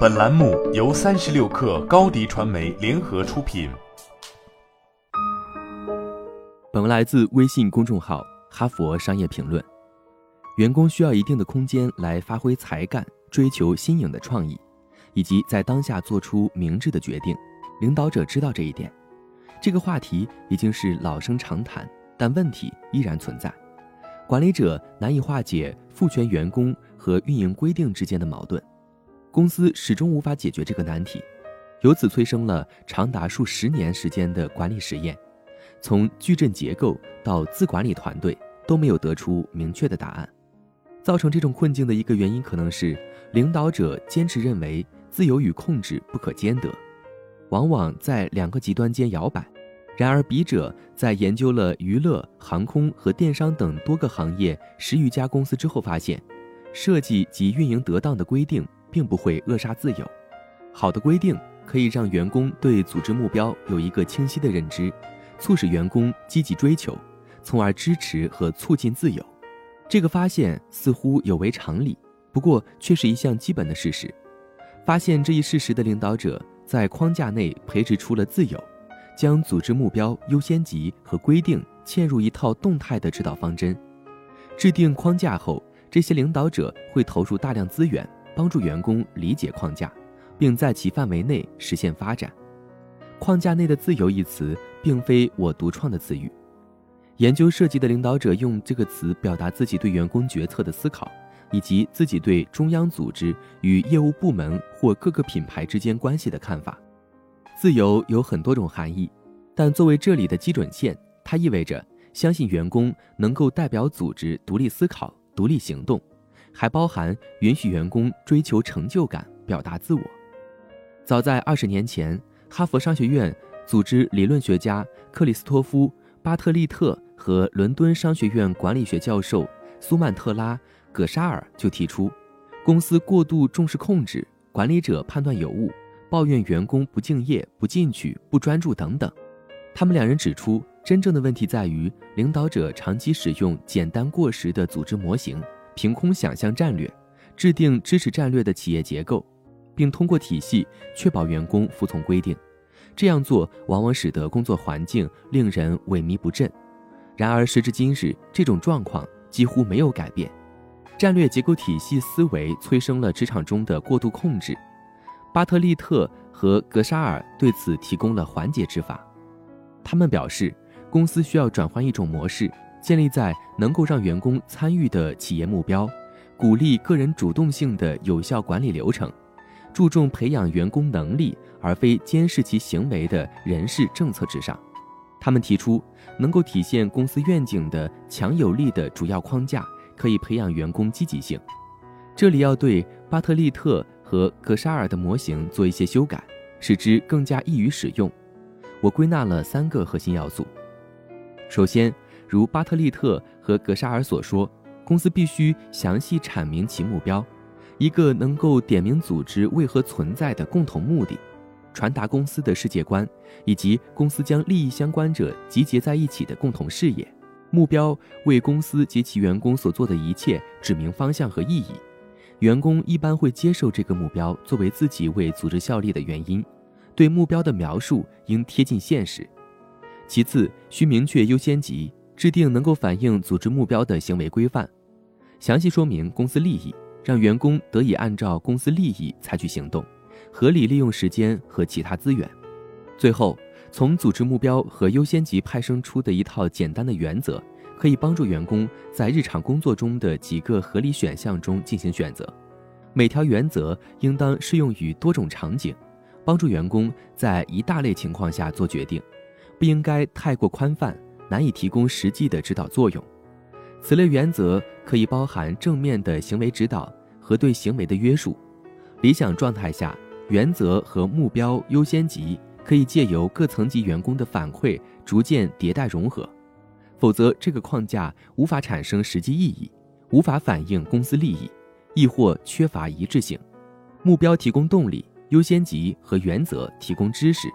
本栏目由三十六氪高低传媒联合出品。本文来自微信公众号《哈佛商业评论》。员工需要一定的空间来发挥才干，追求新颖的创意，以及在当下做出明智的决定。领导者知道这一点。这个话题已经是老生常谈，但问题依然存在。管理者难以化解赋权员工和运营规定之间的矛盾，公司始终无法解决这个难题，由此催生了长达数十年时间的管理实验，从矩阵结构到自管理团队都没有得出明确的答案。造成这种困境的一个原因，可能是领导者坚持认为自由与控制不可兼得，往往在两个极端间摇摆。然而，笔者在研究了娱乐、航空和电商等多个行业十余家公司之后发现，设计及运营得当的规定并不会扼杀自由。好的规定可以让员工对组织目标有一个清晰的认知，促使员工积极追求，从而支持和促进自由。这个发现似乎有违常理，不过却是一项基本的事实。发现这一事实的领导者在框架内培植出了自由。将组织目标、优先级和规定嵌入一套动态的指导方针，制定框架后，这些领导者会投入大量资源，帮助员工理解框架，并在其范围内实现发展。框架内的自由一词，并非我独创的词语。研究设计的领导者用这个词表达自己对员工决策的思考，以及自己对中央组织与业务部门或各个品牌之间关系的看法。自由有很多种含义，但作为这里的基准线，它意味着相信员工能够代表组织独立思考、独立行动，还包含允许员工追求成就感、表达自我。早在二十年前，哈佛商学院组织理论学家克里斯托夫·巴特利特和伦敦商学院管理学教授苏曼特拉·葛沙尔就提出，公司过度重视控制，管理者判断有误。抱怨员工不敬业、不进取、不专注等等，他们两人指出，真正的问题在于领导者长期使用简单过时的组织模型，凭空想象战略，制定支持战略的企业结构，并通过体系确保员工服从规定。这样做往往使得工作环境令人萎靡不振。然而，时至今日，这种状况几乎没有改变。战略结构体系思维催生了职场中的过度控制。巴特利特和格沙尔对此提供了缓解之法。他们表示，公司需要转换一种模式，建立在能够让员工参与的企业目标，鼓励个人主动性的有效管理流程，注重培养员工能力而非监视其行为的人事政策之上。他们提出，能够体现公司愿景的强有力的主要框架可以培养员工积极性。这里要对巴特利特。和格沙尔的模型做一些修改，使之更加易于使用。我归纳了三个核心要素。首先，如巴特利特和格沙尔所说，公司必须详细阐明其目标，一个能够点明组织为何存在的共同目的，传达公司的世界观，以及公司将利益相关者集结在一起的共同事业。目标为公司及其员工所做的一切指明方向和意义。员工一般会接受这个目标作为自己为组织效力的原因，对目标的描述应贴近现实。其次，需明确优先级，制定能够反映组织目标的行为规范，详细说明公司利益，让员工得以按照公司利益采取行动，合理利用时间和其他资源。最后，从组织目标和优先级派生出的一套简单的原则。可以帮助员工在日常工作中的几个合理选项中进行选择，每条原则应当适用于多种场景，帮助员工在一大类情况下做决定，不应该太过宽泛，难以提供实际的指导作用。此类原则可以包含正面的行为指导和对行为的约束。理想状态下，原则和目标优先级可以借由各层级员工的反馈逐渐迭代融合。否则，这个框架无法产生实际意义，无法反映公司利益，亦或缺乏一致性。目标提供动力，优先级和原则提供知识，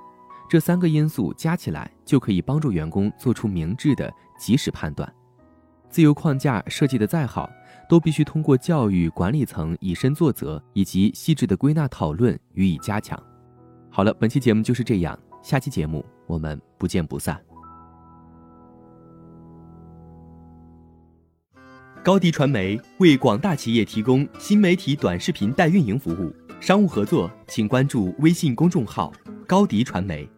这三个因素加起来就可以帮助员工做出明智的及时判断。自由框架设计的再好，都必须通过教育管理层以身作则以及细致的归纳讨论予以加强。好了，本期节目就是这样，下期节目我们不见不散。高迪传媒为广大企业提供新媒体短视频代运营服务，商务合作请关注微信公众号“高迪传媒”。